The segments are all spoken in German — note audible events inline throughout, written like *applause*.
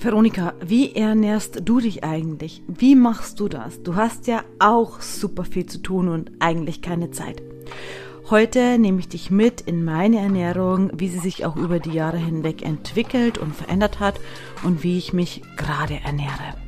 Veronika, wie ernährst du dich eigentlich? Wie machst du das? Du hast ja auch super viel zu tun und eigentlich keine Zeit. Heute nehme ich dich mit in meine Ernährung, wie sie sich auch über die Jahre hinweg entwickelt und verändert hat und wie ich mich gerade ernähre.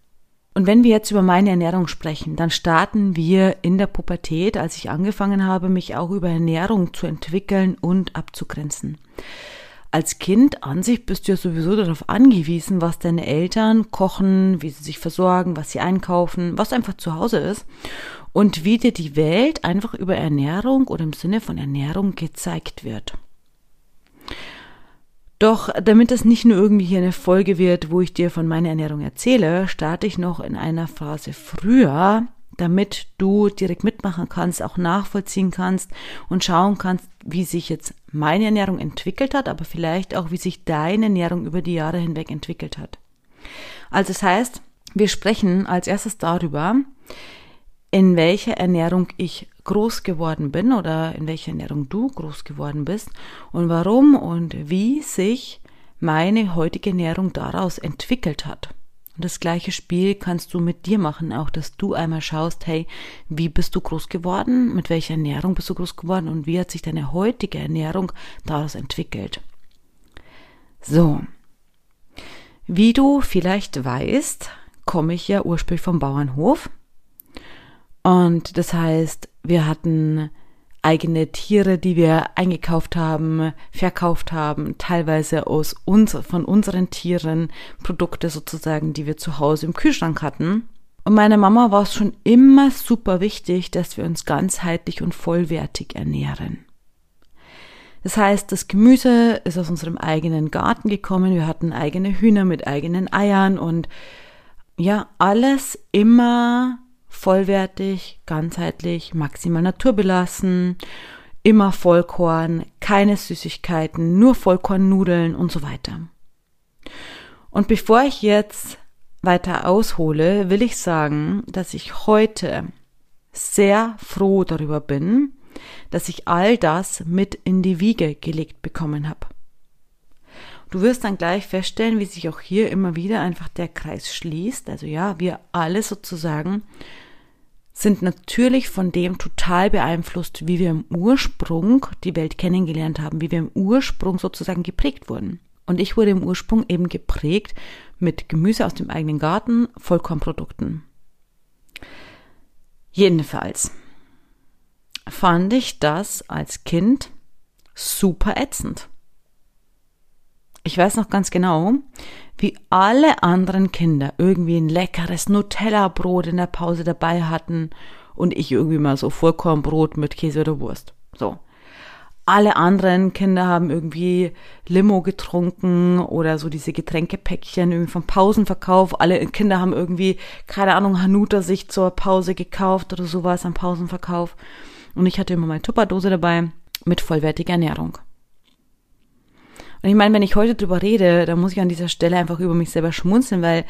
Und wenn wir jetzt über meine Ernährung sprechen, dann starten wir in der Pubertät, als ich angefangen habe, mich auch über Ernährung zu entwickeln und abzugrenzen. Als Kind an sich bist du ja sowieso darauf angewiesen, was deine Eltern kochen, wie sie sich versorgen, was sie einkaufen, was einfach zu Hause ist und wie dir die Welt einfach über Ernährung oder im Sinne von Ernährung gezeigt wird. Doch damit das nicht nur irgendwie hier eine Folge wird, wo ich dir von meiner Ernährung erzähle, starte ich noch in einer Phase früher, damit du direkt mitmachen kannst, auch nachvollziehen kannst und schauen kannst, wie sich jetzt meine Ernährung entwickelt hat, aber vielleicht auch, wie sich deine Ernährung über die Jahre hinweg entwickelt hat. Also das heißt, wir sprechen als erstes darüber, in welcher Ernährung ich groß geworden bin oder in welcher Ernährung du groß geworden bist und warum und wie sich meine heutige Ernährung daraus entwickelt hat. Und das gleiche Spiel kannst du mit dir machen, auch dass du einmal schaust, hey, wie bist du groß geworden, mit welcher Ernährung bist du groß geworden und wie hat sich deine heutige Ernährung daraus entwickelt. So. Wie du vielleicht weißt, komme ich ja ursprünglich vom Bauernhof und das heißt, wir hatten eigene Tiere, die wir eingekauft haben, verkauft haben, teilweise aus uns, von unseren Tieren, Produkte sozusagen, die wir zu Hause im Kühlschrank hatten. Und meiner Mama war es schon immer super wichtig, dass wir uns ganzheitlich und vollwertig ernähren. Das heißt, das Gemüse ist aus unserem eigenen Garten gekommen, wir hatten eigene Hühner mit eigenen Eiern und ja, alles immer vollwertig, ganzheitlich, maximal naturbelassen, immer Vollkorn, keine Süßigkeiten, nur Vollkornnudeln und so weiter. Und bevor ich jetzt weiter aushole, will ich sagen, dass ich heute sehr froh darüber bin, dass ich all das mit in die Wiege gelegt bekommen habe. Du wirst dann gleich feststellen, wie sich auch hier immer wieder einfach der Kreis schließt. Also ja, wir alle sozusagen sind natürlich von dem total beeinflusst, wie wir im Ursprung die Welt kennengelernt haben, wie wir im Ursprung sozusagen geprägt wurden. Und ich wurde im Ursprung eben geprägt mit Gemüse aus dem eigenen Garten, Vollkornprodukten. Jedenfalls fand ich das als Kind super ätzend. Ich weiß noch ganz genau, wie alle anderen Kinder irgendwie ein leckeres Nutella-Brot in der Pause dabei hatten und ich irgendwie mal so Vollkornbrot mit Käse oder Wurst. So. Alle anderen Kinder haben irgendwie Limo getrunken oder so diese Getränkepäckchen irgendwie vom Pausenverkauf. Alle Kinder haben irgendwie, keine Ahnung, Hanuta sich zur Pause gekauft oder sowas am Pausenverkauf. Und ich hatte immer meine Tupperdose dabei mit vollwertiger Ernährung. Und ich meine, wenn ich heute drüber rede, dann muss ich an dieser Stelle einfach über mich selber schmunzeln, weil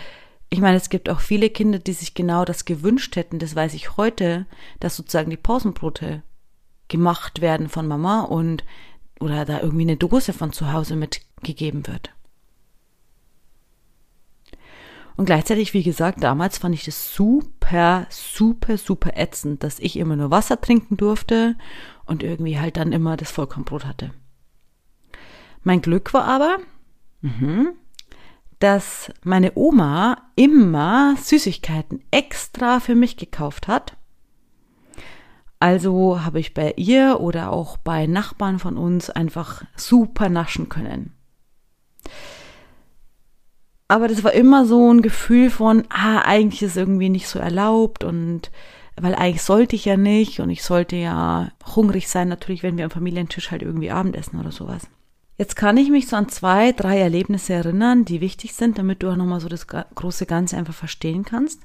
ich meine, es gibt auch viele Kinder, die sich genau das gewünscht hätten, das weiß ich heute, dass sozusagen die Pausenbrote gemacht werden von Mama und oder da irgendwie eine Dose von zu Hause mitgegeben wird. Und gleichzeitig, wie gesagt, damals fand ich das super, super, super ätzend, dass ich immer nur Wasser trinken durfte und irgendwie halt dann immer das Vollkornbrot hatte. Mein Glück war aber, mh, dass meine Oma immer Süßigkeiten extra für mich gekauft hat. Also habe ich bei ihr oder auch bei Nachbarn von uns einfach super naschen können. Aber das war immer so ein Gefühl von, ah, eigentlich ist irgendwie nicht so erlaubt und weil eigentlich sollte ich ja nicht und ich sollte ja hungrig sein, natürlich, wenn wir am Familientisch halt irgendwie Abendessen oder sowas. Jetzt kann ich mich so an zwei, drei Erlebnisse erinnern, die wichtig sind, damit du auch nochmal so das große Ganze einfach verstehen kannst.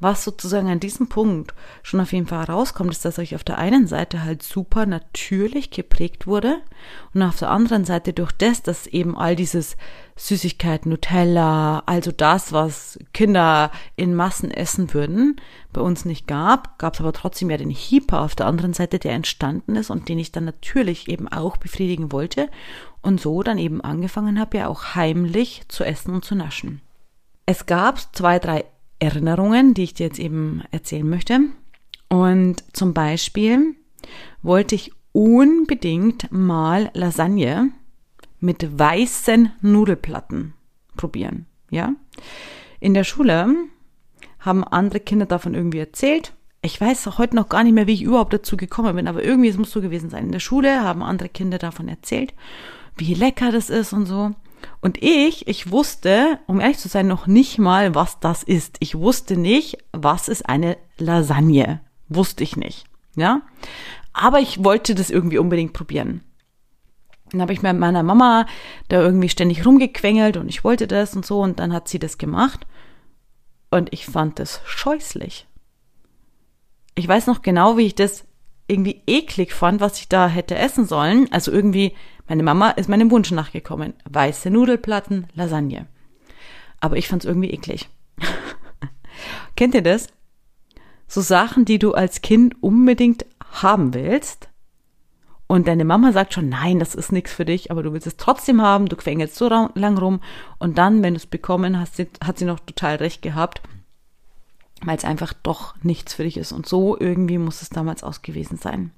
Was sozusagen an diesem Punkt schon auf jeden Fall rauskommt, ist, dass ich auf der einen Seite halt super natürlich geprägt wurde und auf der anderen Seite durch das, dass eben all dieses Süßigkeiten, Nutella, also das, was Kinder in Massen essen würden, bei uns nicht gab, gab es aber trotzdem ja den Hyper auf der anderen Seite, der entstanden ist und den ich dann natürlich eben auch befriedigen wollte und so dann eben angefangen habe, ja auch heimlich zu essen und zu naschen. Es gab zwei, drei Erinnerungen, die ich dir jetzt eben erzählen möchte. Und zum Beispiel wollte ich unbedingt mal Lasagne mit weißen Nudelplatten probieren. Ja? In der Schule haben andere Kinder davon irgendwie erzählt. Ich weiß heute noch gar nicht mehr, wie ich überhaupt dazu gekommen bin, aber irgendwie es muss so gewesen sein. In der Schule haben andere Kinder davon erzählt wie lecker das ist und so. Und ich, ich wusste, um ehrlich zu sein, noch nicht mal, was das ist. Ich wusste nicht, was ist eine Lasagne. Wusste ich nicht. Ja. Aber ich wollte das irgendwie unbedingt probieren. Dann habe ich mit meiner Mama da irgendwie ständig rumgequengelt und ich wollte das und so und dann hat sie das gemacht. Und ich fand das scheußlich. Ich weiß noch genau, wie ich das irgendwie eklig fand, was ich da hätte essen sollen. Also irgendwie meine Mama ist meinem Wunsch nachgekommen. Weiße Nudelplatten, Lasagne. Aber ich fand's irgendwie eklig. *laughs* Kennt ihr das? So Sachen, die du als Kind unbedingt haben willst. Und deine Mama sagt schon, nein, das ist nichts für dich, aber du willst es trotzdem haben, du quengelst so lang rum. Und dann, wenn du es bekommen hast, hat sie noch total recht gehabt, weil es einfach doch nichts für dich ist. Und so irgendwie muss es damals aus gewesen sein.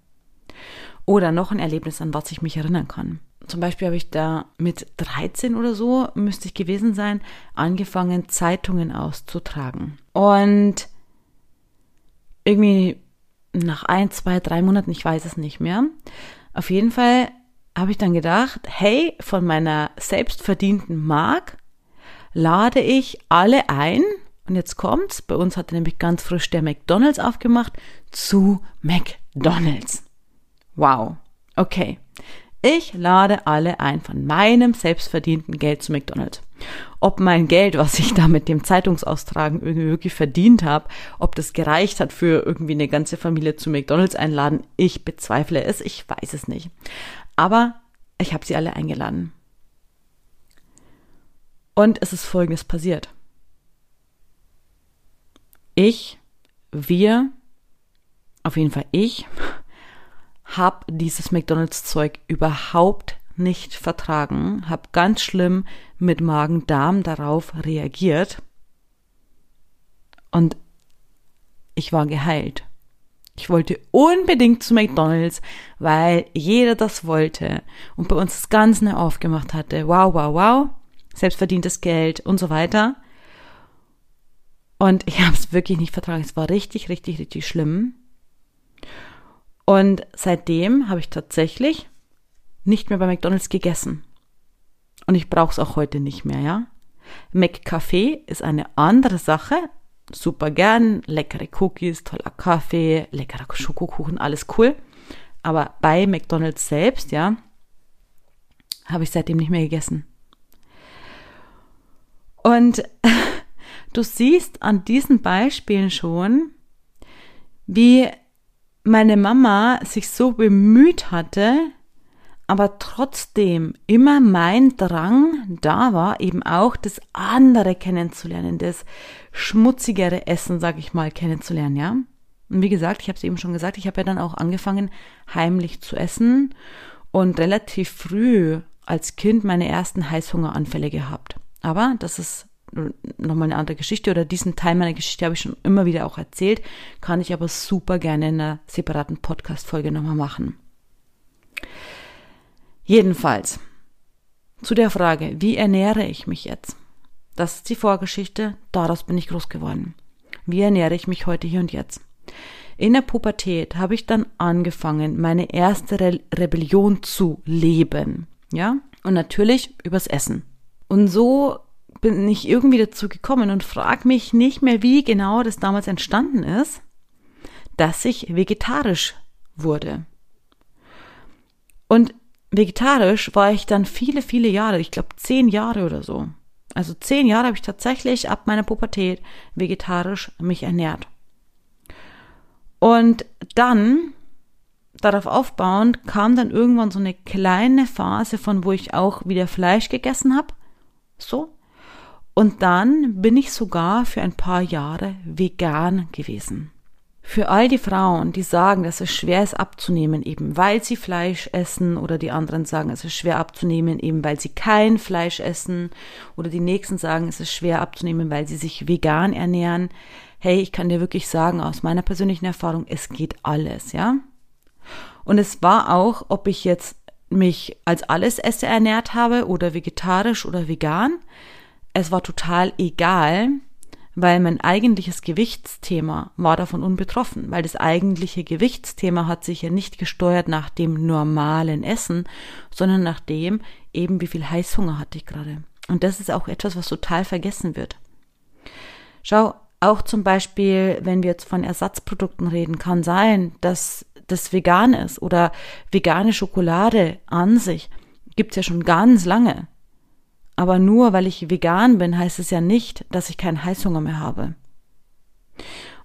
Oder noch ein Erlebnis, an was ich mich erinnern kann. Zum Beispiel habe ich da mit 13 oder so, müsste ich gewesen sein, angefangen, Zeitungen auszutragen. Und irgendwie nach ein, zwei, drei Monaten, ich weiß es nicht mehr. Auf jeden Fall habe ich dann gedacht, hey, von meiner selbstverdienten Mark lade ich alle ein, und jetzt kommt's, bei uns hat nämlich ganz frisch der McDonald's aufgemacht, zu McDonald's. Wow. Okay. Ich lade alle ein von meinem selbstverdienten Geld zu McDonald's. Ob mein Geld, was ich da mit dem Zeitungsaustragen irgendwie wirklich verdient habe, ob das gereicht hat für irgendwie eine ganze Familie zu McDonald's einladen, ich bezweifle es, ich weiß es nicht. Aber ich habe sie alle eingeladen. Und es ist Folgendes passiert. Ich, wir, auf jeden Fall ich, habe dieses McDonald's-Zeug überhaupt nicht vertragen, habe ganz schlimm mit Magen-Darm darauf reagiert und ich war geheilt. Ich wollte unbedingt zu McDonald's, weil jeder das wollte und bei uns das Ganze neu aufgemacht hatte. Wow, wow, wow, selbstverdientes Geld und so weiter. Und ich habe es wirklich nicht vertragen. Es war richtig, richtig, richtig schlimm. Und seitdem habe ich tatsächlich nicht mehr bei McDonald's gegessen. Und ich brauche es auch heute nicht mehr, ja. McCafé ist eine andere Sache. Super gern, leckere Cookies, toller Kaffee, leckerer Schokokuchen, alles cool. Aber bei McDonald's selbst, ja, habe ich seitdem nicht mehr gegessen. Und *laughs* du siehst an diesen Beispielen schon, wie meine Mama sich so bemüht hatte, aber trotzdem immer mein Drang da war, eben auch das andere kennenzulernen, das schmutzigere Essen, sag ich mal, kennenzulernen, ja. Und wie gesagt, ich habe es eben schon gesagt, ich habe ja dann auch angefangen, heimlich zu essen und relativ früh als Kind meine ersten Heißhungeranfälle gehabt. Aber das ist nochmal eine andere Geschichte oder diesen Teil meiner Geschichte habe ich schon immer wieder auch erzählt, kann ich aber super gerne in einer separaten Podcast-Folge nochmal machen. Jedenfalls, zu der Frage, wie ernähre ich mich jetzt? Das ist die Vorgeschichte, daraus bin ich groß geworden. Wie ernähre ich mich heute hier und jetzt? In der Pubertät habe ich dann angefangen, meine erste Re Rebellion zu leben. Ja? Und natürlich übers Essen. Und so bin ich irgendwie dazu gekommen und frage mich nicht mehr, wie genau das damals entstanden ist, dass ich vegetarisch wurde. Und vegetarisch war ich dann viele, viele Jahre, ich glaube zehn Jahre oder so. Also zehn Jahre habe ich tatsächlich ab meiner Pubertät vegetarisch mich ernährt. Und dann, darauf aufbauend, kam dann irgendwann so eine kleine Phase von, wo ich auch wieder Fleisch gegessen habe. So. Und dann bin ich sogar für ein paar Jahre vegan gewesen. Für all die Frauen, die sagen, dass es schwer ist abzunehmen, eben weil sie Fleisch essen, oder die anderen sagen, es ist schwer abzunehmen, eben weil sie kein Fleisch essen, oder die nächsten sagen, es ist schwer abzunehmen, weil sie sich vegan ernähren. Hey, ich kann dir wirklich sagen, aus meiner persönlichen Erfahrung, es geht alles, ja? Und es war auch, ob ich jetzt mich als Allesesser ernährt habe oder vegetarisch oder vegan. Es war total egal, weil mein eigentliches Gewichtsthema war davon unbetroffen, weil das eigentliche Gewichtsthema hat sich ja nicht gesteuert nach dem normalen Essen, sondern nach dem eben, wie viel Heißhunger hatte ich gerade. Und das ist auch etwas, was total vergessen wird. Schau, auch zum Beispiel, wenn wir jetzt von Ersatzprodukten reden, kann sein, dass das vegan ist oder vegane Schokolade an sich gibt's ja schon ganz lange. Aber nur weil ich vegan bin, heißt es ja nicht, dass ich keinen Heißhunger mehr habe.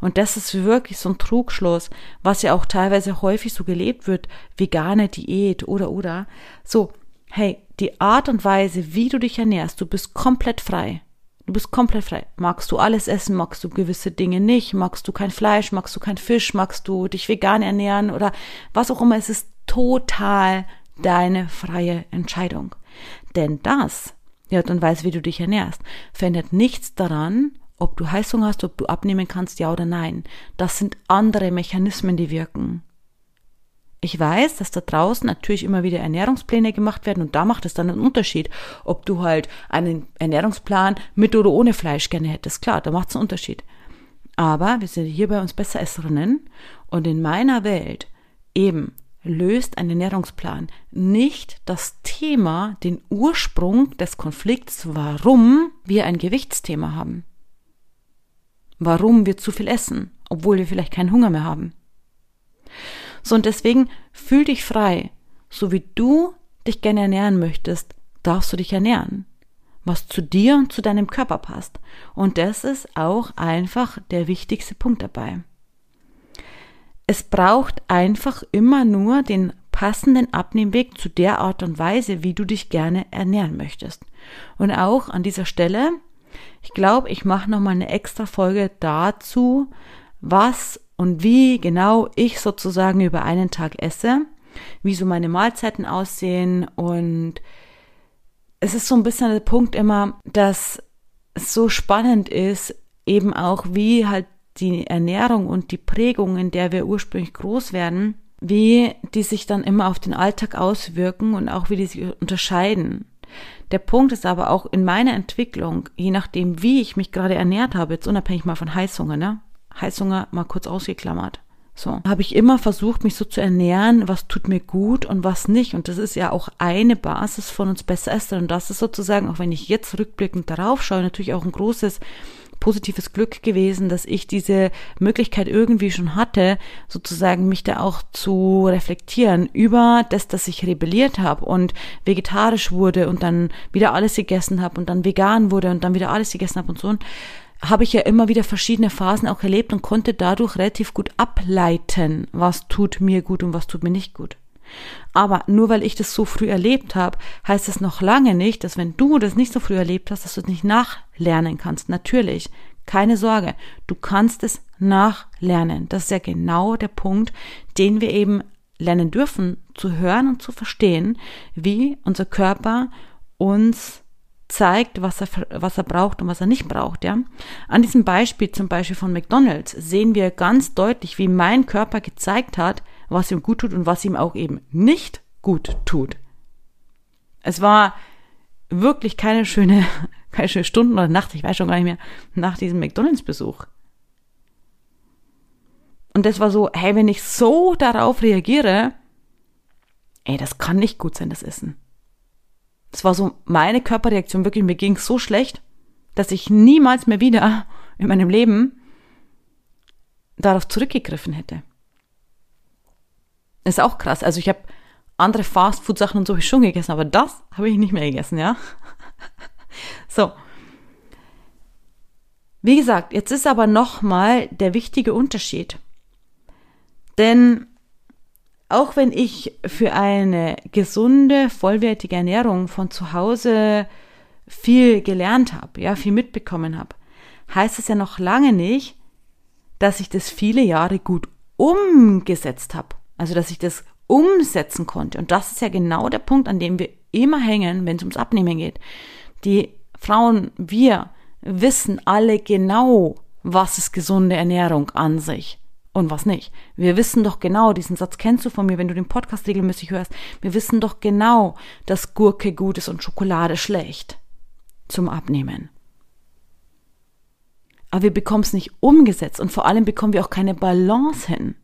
Und das ist wirklich so ein Trugschluss, was ja auch teilweise häufig so gelebt wird, vegane Diät oder oder. So, hey, die Art und Weise, wie du dich ernährst, du bist komplett frei. Du bist komplett frei. Magst du alles essen? Magst du gewisse Dinge nicht? Magst du kein Fleisch? Magst du kein Fisch? Magst du dich vegan ernähren? Oder was auch immer. Es ist total deine freie Entscheidung. Denn das Art und Weise, wie du dich ernährst, verändert nichts daran, ob du Heißhunger hast, ob du abnehmen kannst, ja oder nein. Das sind andere Mechanismen, die wirken. Ich weiß, dass da draußen natürlich immer wieder Ernährungspläne gemacht werden und da macht es dann einen Unterschied, ob du halt einen Ernährungsplan mit oder ohne Fleisch gerne hättest. Klar, da macht es einen Unterschied. Aber wir sind hier bei uns Besseresserinnen und in meiner Welt eben löst ein Ernährungsplan nicht das Thema, den Ursprung des Konflikts, warum wir ein Gewichtsthema haben. Warum wir zu viel essen, obwohl wir vielleicht keinen Hunger mehr haben. So und deswegen fühl dich frei. So wie du dich gerne ernähren möchtest, darfst du dich ernähren. Was zu dir und zu deinem Körper passt. Und das ist auch einfach der wichtigste Punkt dabei. Es braucht einfach immer nur den passenden Abnehmweg zu der Art und Weise, wie du dich gerne ernähren möchtest. Und auch an dieser Stelle, ich glaube, ich mache noch mal eine extra Folge dazu, was und wie genau ich sozusagen über einen Tag esse, wie so meine Mahlzeiten aussehen und es ist so ein bisschen der Punkt immer, dass es so spannend ist, eben auch wie halt die Ernährung und die Prägung, in der wir ursprünglich groß werden, wie die sich dann immer auf den Alltag auswirken und auch wie die sich unterscheiden. Der Punkt ist aber auch in meiner Entwicklung, je nachdem, wie ich mich gerade ernährt habe, jetzt unabhängig mal von Heißhunger, ne? Heißhunger mal kurz ausgeklammert. So, habe ich immer versucht, mich so zu ernähren, was tut mir gut und was nicht. Und das ist ja auch eine Basis von uns besser essen. Und das ist sozusagen, auch wenn ich jetzt rückblickend darauf schaue, natürlich auch ein großes positives Glück gewesen, dass ich diese Möglichkeit irgendwie schon hatte, sozusagen mich da auch zu reflektieren über das, dass ich rebelliert habe und vegetarisch wurde und dann wieder alles gegessen habe und dann vegan wurde und dann wieder alles gegessen habe und so. Und habe ich ja immer wieder verschiedene Phasen auch erlebt und konnte dadurch relativ gut ableiten, was tut mir gut und was tut mir nicht gut. Aber nur weil ich das so früh erlebt habe, heißt es noch lange nicht, dass wenn du das nicht so früh erlebt hast, dass du es nicht nachlernen kannst. Natürlich, keine Sorge, du kannst es nachlernen. Das ist ja genau der Punkt, den wir eben lernen dürfen, zu hören und zu verstehen, wie unser Körper uns zeigt, was er, was er braucht und was er nicht braucht, ja. An diesem Beispiel zum Beispiel von McDonald's sehen wir ganz deutlich, wie mein Körper gezeigt hat, was ihm gut tut und was ihm auch eben nicht gut tut. Es war wirklich keine schöne, *laughs* keine schöne Stunden oder Nacht, ich weiß schon gar nicht mehr, nach diesem McDonalds-Besuch. Und das war so, hey, wenn ich so darauf reagiere, ey, das kann nicht gut sein, das Essen. Das war so meine Körperreaktion, wirklich, mir ging so schlecht, dass ich niemals mehr wieder in meinem Leben darauf zurückgegriffen hätte. Ist auch krass. Also ich habe andere Fastfood-Sachen und so schon gegessen, aber das habe ich nicht mehr gegessen, ja. *laughs* so. Wie gesagt, jetzt ist aber nochmal der wichtige Unterschied. Denn auch wenn ich für eine gesunde, vollwertige Ernährung von zu Hause viel gelernt habe, ja, viel mitbekommen habe, heißt es ja noch lange nicht, dass ich das viele Jahre gut umgesetzt habe. Also, dass ich das umsetzen konnte. Und das ist ja genau der Punkt, an dem wir immer hängen, wenn es ums Abnehmen geht. Die Frauen, wir wissen alle genau, was ist gesunde Ernährung an sich und was nicht. Wir wissen doch genau, diesen Satz kennst du von mir, wenn du den Podcast regelmäßig hörst. Wir wissen doch genau, dass Gurke gut ist und Schokolade schlecht zum Abnehmen. Aber wir bekommen es nicht umgesetzt und vor allem bekommen wir auch keine Balance hin.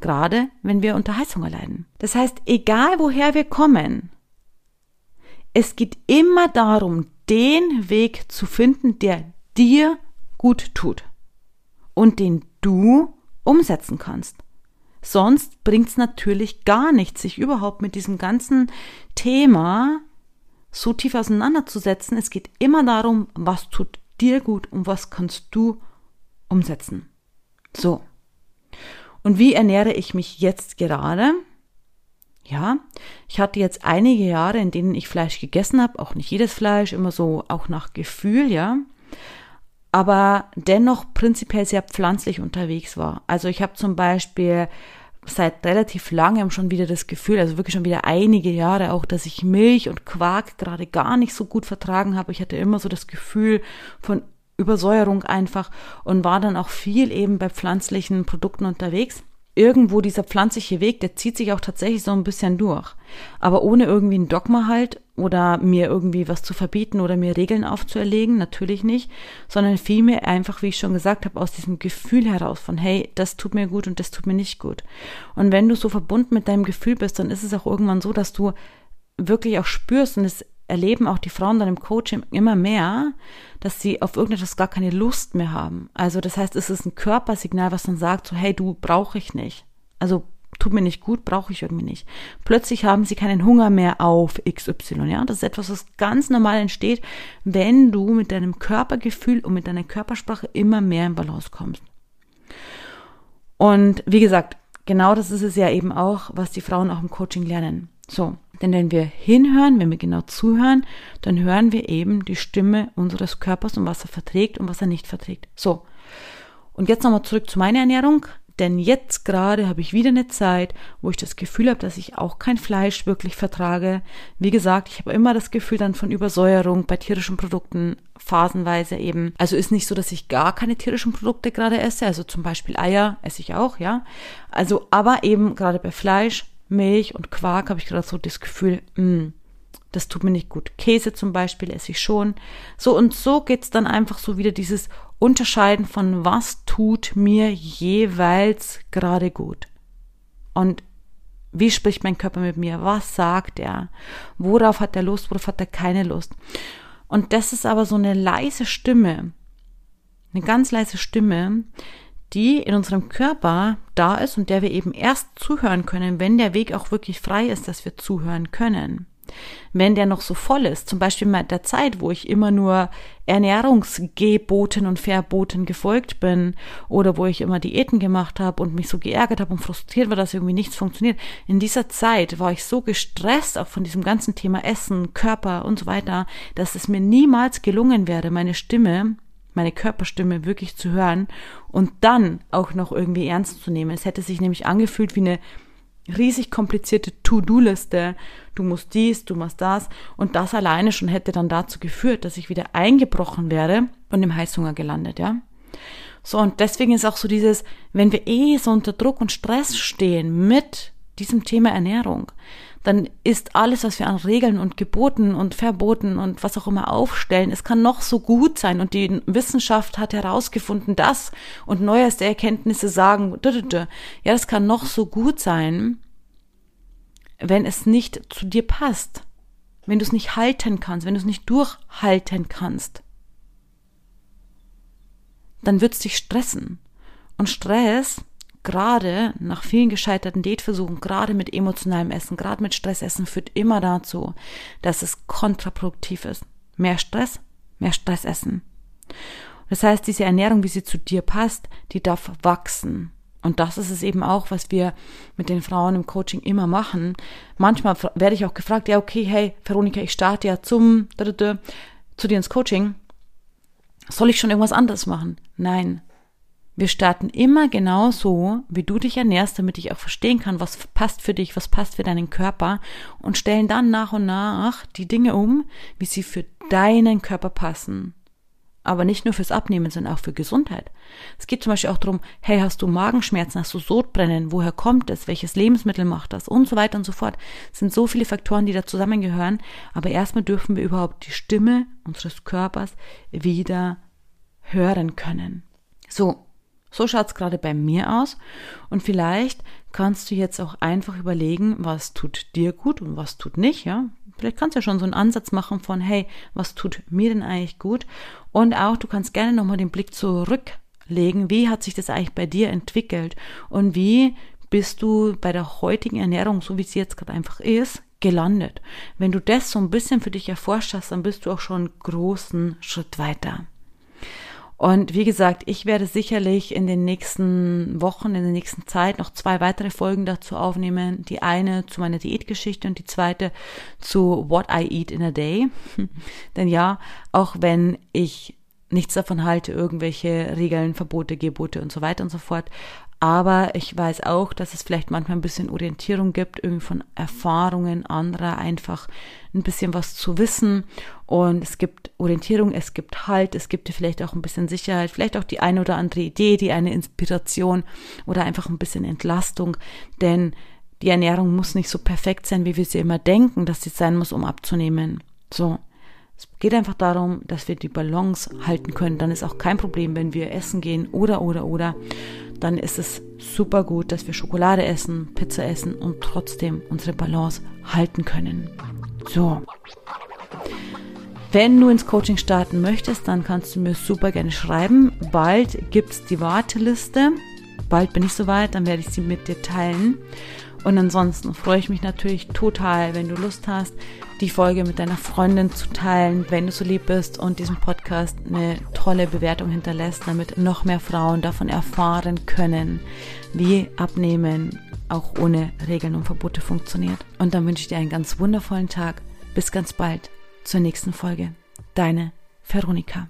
Gerade wenn wir unter Heißhunger leiden. Das heißt, egal woher wir kommen, es geht immer darum, den Weg zu finden, der dir gut tut und den du umsetzen kannst. Sonst bringt es natürlich gar nichts, sich überhaupt mit diesem ganzen Thema so tief auseinanderzusetzen. Es geht immer darum, was tut dir gut und was kannst du umsetzen. So. Und wie ernähre ich mich jetzt gerade? Ja, ich hatte jetzt einige Jahre, in denen ich Fleisch gegessen habe, auch nicht jedes Fleisch, immer so auch nach Gefühl, ja, aber dennoch prinzipiell sehr pflanzlich unterwegs war. Also ich habe zum Beispiel seit relativ langem schon wieder das Gefühl, also wirklich schon wieder einige Jahre auch, dass ich Milch und Quark gerade gar nicht so gut vertragen habe. Ich hatte immer so das Gefühl von Übersäuerung einfach und war dann auch viel eben bei pflanzlichen Produkten unterwegs irgendwo dieser pflanzliche Weg, der zieht sich auch tatsächlich so ein bisschen durch. Aber ohne irgendwie ein Dogma halt oder mir irgendwie was zu verbieten oder mir Regeln aufzuerlegen, natürlich nicht, sondern vielmehr einfach, wie ich schon gesagt habe, aus diesem Gefühl heraus von, hey, das tut mir gut und das tut mir nicht gut. Und wenn du so verbunden mit deinem Gefühl bist, dann ist es auch irgendwann so, dass du wirklich auch spürst und es erleben auch die Frauen dann im Coaching immer mehr, dass sie auf irgendetwas gar keine Lust mehr haben. Also das heißt, es ist ein Körpersignal, was dann sagt, so hey, du brauche ich nicht. Also tut mir nicht gut, brauche ich irgendwie nicht. Plötzlich haben sie keinen Hunger mehr auf XY, ja? Das ist etwas, was ganz normal entsteht, wenn du mit deinem Körpergefühl und mit deiner Körpersprache immer mehr in Balance kommst. Und wie gesagt, genau das ist es ja eben auch, was die Frauen auch im Coaching lernen. So, denn wenn wir hinhören, wenn wir genau zuhören, dann hören wir eben die Stimme unseres Körpers und was er verträgt und was er nicht verträgt. So. Und jetzt nochmal zurück zu meiner Ernährung. Denn jetzt gerade habe ich wieder eine Zeit, wo ich das Gefühl habe, dass ich auch kein Fleisch wirklich vertrage. Wie gesagt, ich habe immer das Gefühl dann von Übersäuerung bei tierischen Produkten, phasenweise eben. Also ist nicht so, dass ich gar keine tierischen Produkte gerade esse. Also zum Beispiel Eier esse ich auch, ja. Also, aber eben gerade bei Fleisch Milch und Quark habe ich gerade so das Gefühl, mh, hm, das tut mir nicht gut. Käse zum Beispiel esse ich schon. So und so geht's dann einfach so wieder dieses Unterscheiden von was tut mir jeweils gerade gut. Und wie spricht mein Körper mit mir? Was sagt er? Worauf hat er Lust? Worauf hat er keine Lust? Und das ist aber so eine leise Stimme, eine ganz leise Stimme, die in unserem Körper da ist und der wir eben erst zuhören können, wenn der Weg auch wirklich frei ist, dass wir zuhören können. Wenn der noch so voll ist, zum Beispiel mit der Zeit, wo ich immer nur Ernährungsgeboten und Verboten gefolgt bin oder wo ich immer Diäten gemacht habe und mich so geärgert habe und frustriert war, dass irgendwie nichts funktioniert. In dieser Zeit war ich so gestresst auch von diesem ganzen Thema Essen, Körper und so weiter, dass es mir niemals gelungen wäre, meine Stimme meine Körperstimme wirklich zu hören und dann auch noch irgendwie ernst zu nehmen. Es hätte sich nämlich angefühlt wie eine riesig komplizierte To-Do-Liste. Du musst dies, du machst das. Und das alleine schon hätte dann dazu geführt, dass ich wieder eingebrochen wäre und im Heißhunger gelandet, ja. So, und deswegen ist auch so dieses, wenn wir eh so unter Druck und Stress stehen mit diesem Thema Ernährung, dann ist alles, was wir an Regeln und Geboten und Verboten und was auch immer aufstellen, es kann noch so gut sein. Und die Wissenschaft hat herausgefunden, das und neueste Erkenntnisse sagen, ja, das kann noch so gut sein, wenn es nicht zu dir passt, wenn du es nicht halten kannst, wenn du es nicht durchhalten kannst, dann wird es dich stressen. Und Stress gerade nach vielen gescheiterten Dateversuchen, gerade mit emotionalem Essen, gerade mit Stressessen, führt immer dazu, dass es kontraproduktiv ist. Mehr Stress, mehr Stress essen. Das heißt, diese Ernährung, wie sie zu dir passt, die darf wachsen. Und das ist es eben auch, was wir mit den Frauen im Coaching immer machen. Manchmal werde ich auch gefragt, ja, okay, hey, Veronika, ich starte ja zum, zu dir ins Coaching. Soll ich schon irgendwas anderes machen? Nein. Wir starten immer genau so, wie du dich ernährst, damit ich auch verstehen kann, was passt für dich, was passt für deinen Körper und stellen dann nach und nach die Dinge um, wie sie für deinen Körper passen aber nicht nur fürs Abnehmen, sondern auch für Gesundheit. Es geht zum Beispiel auch darum, hey, hast du Magenschmerzen, hast du Sodbrennen, woher kommt es, welches Lebensmittel macht das und so weiter und so fort. Es sind so viele Faktoren, die da zusammengehören, aber erstmal dürfen wir überhaupt die Stimme unseres Körpers wieder hören können. So, so schaut's gerade bei mir aus und vielleicht kannst du jetzt auch einfach überlegen, was tut dir gut und was tut nicht, ja? Vielleicht kannst du ja schon so einen Ansatz machen von, hey, was tut mir denn eigentlich gut? Und auch, du kannst gerne nochmal den Blick zurücklegen, wie hat sich das eigentlich bei dir entwickelt? Und wie bist du bei der heutigen Ernährung, so wie sie jetzt gerade einfach ist, gelandet? Wenn du das so ein bisschen für dich erforscht hast, dann bist du auch schon einen großen Schritt weiter. Und wie gesagt, ich werde sicherlich in den nächsten Wochen, in der nächsten Zeit noch zwei weitere Folgen dazu aufnehmen. Die eine zu meiner Diätgeschichte und die zweite zu What I Eat in a Day. *laughs* Denn ja, auch wenn ich nichts davon halte, irgendwelche Regeln, Verbote, Gebote und so weiter und so fort, aber ich weiß auch, dass es vielleicht manchmal ein bisschen Orientierung gibt, irgendwie von Erfahrungen anderer einfach ein bisschen was zu wissen. Und es gibt Orientierung, es gibt Halt, es gibt dir vielleicht auch ein bisschen Sicherheit, vielleicht auch die eine oder andere Idee, die eine Inspiration oder einfach ein bisschen Entlastung. Denn die Ernährung muss nicht so perfekt sein, wie wir sie immer denken, dass sie sein muss, um abzunehmen. So. Es geht einfach darum, dass wir die Balance halten können. Dann ist auch kein Problem, wenn wir essen gehen oder, oder, oder dann ist es super gut, dass wir Schokolade essen, Pizza essen und trotzdem unsere Balance halten können. So. Wenn du ins Coaching starten möchtest, dann kannst du mir super gerne schreiben. Bald gibt es die Warteliste. Bald bin ich soweit, dann werde ich sie mit dir teilen. Und ansonsten freue ich mich natürlich total, wenn du Lust hast, die Folge mit deiner Freundin zu teilen, wenn du so lieb bist und diesem Podcast eine tolle Bewertung hinterlässt, damit noch mehr Frauen davon erfahren können, wie Abnehmen auch ohne Regeln und Verbote funktioniert. Und dann wünsche ich dir einen ganz wundervollen Tag. Bis ganz bald zur nächsten Folge. Deine Veronika.